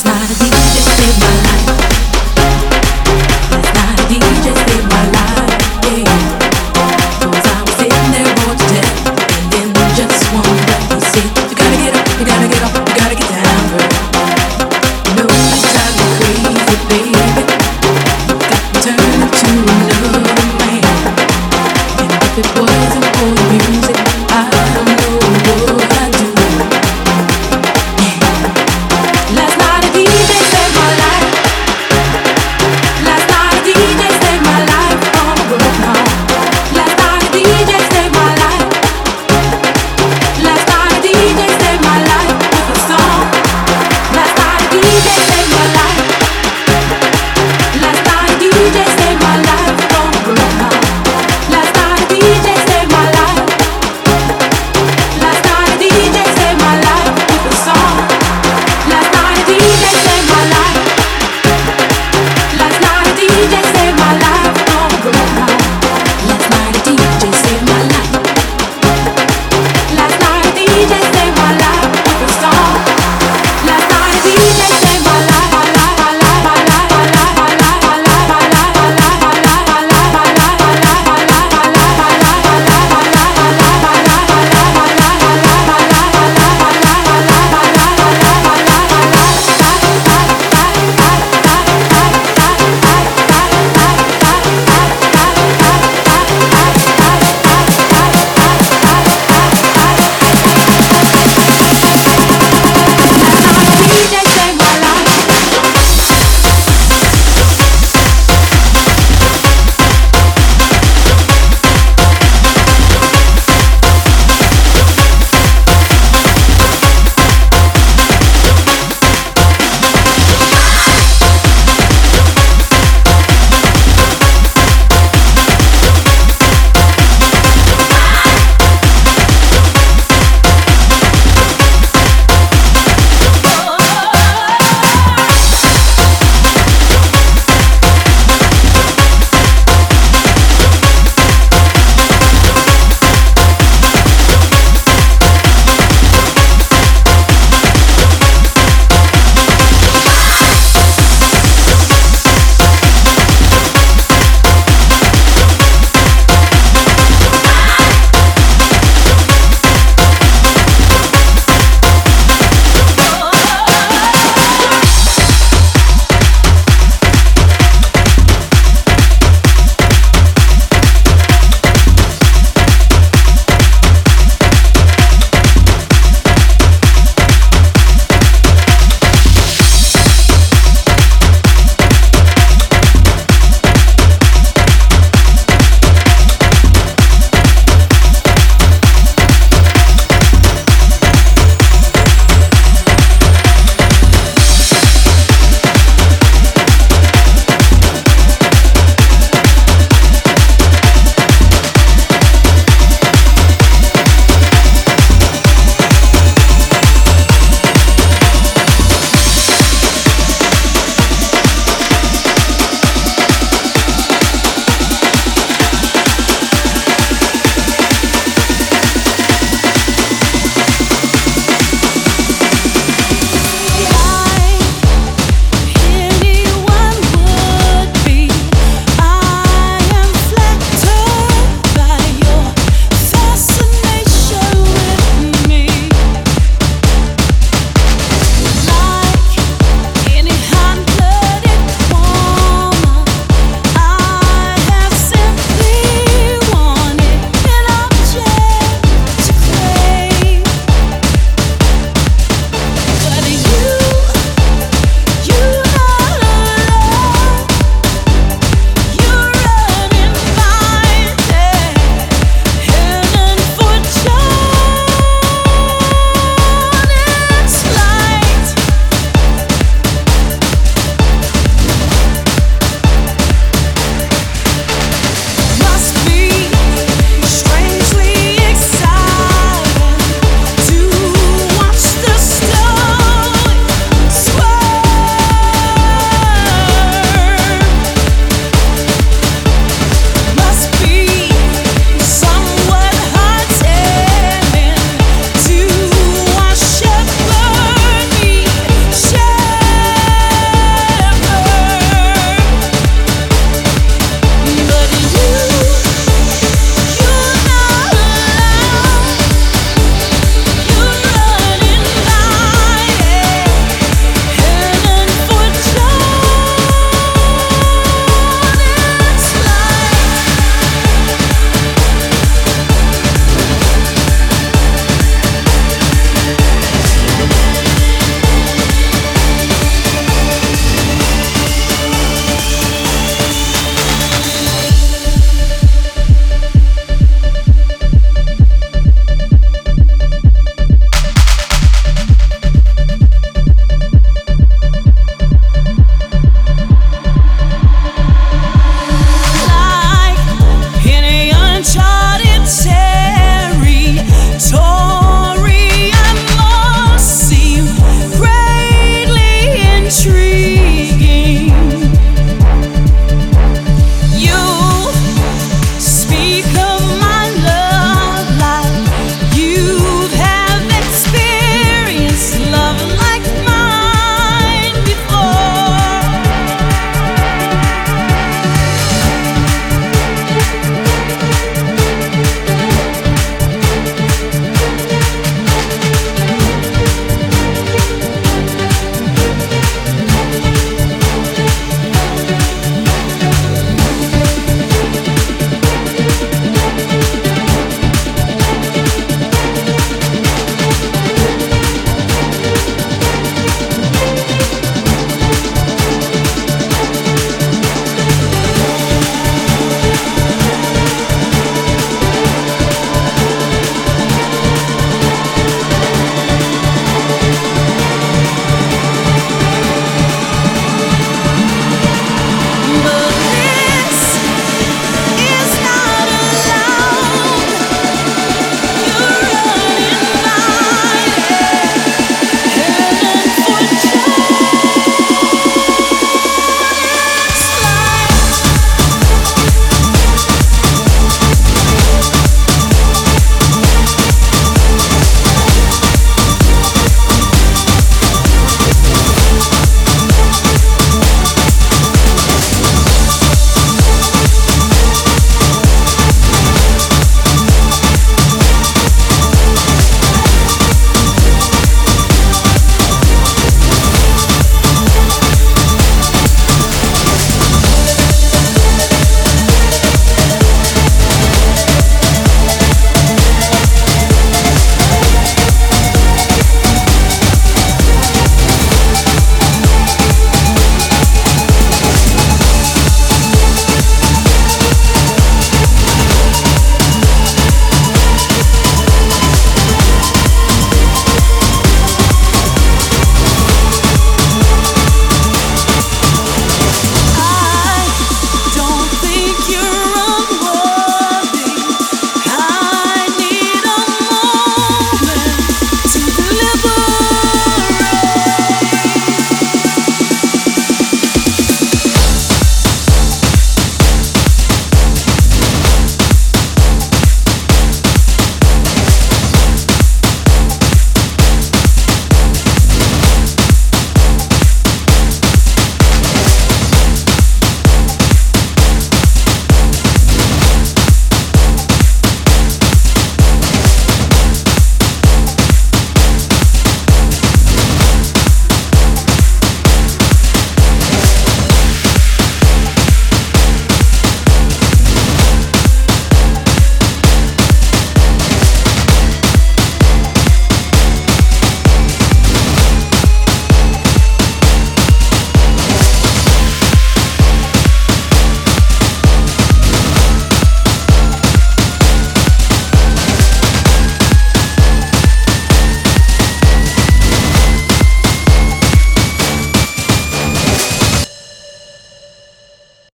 it not a